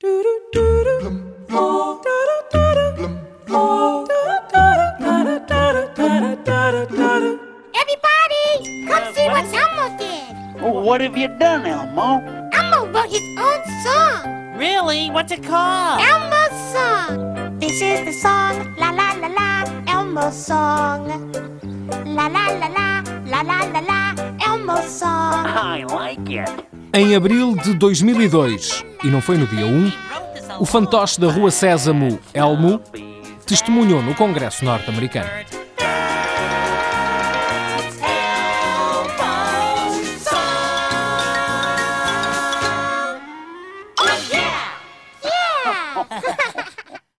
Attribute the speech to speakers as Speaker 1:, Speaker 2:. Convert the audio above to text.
Speaker 1: Everybody, come see what Elmo did.
Speaker 2: Well, what have you done, Elmo?
Speaker 1: Elmo wrote his own song.
Speaker 3: Really? What's it called?
Speaker 1: Elmo's song. This is the song, la la la la, Elmo's song. La la la la, la la la la, Elmo's song.
Speaker 2: I like it.
Speaker 4: Em abril de 2002, e não foi no dia 1, o fantoche da Rua Sésamo, Elmo, testemunhou no Congresso norte-americano. Oh,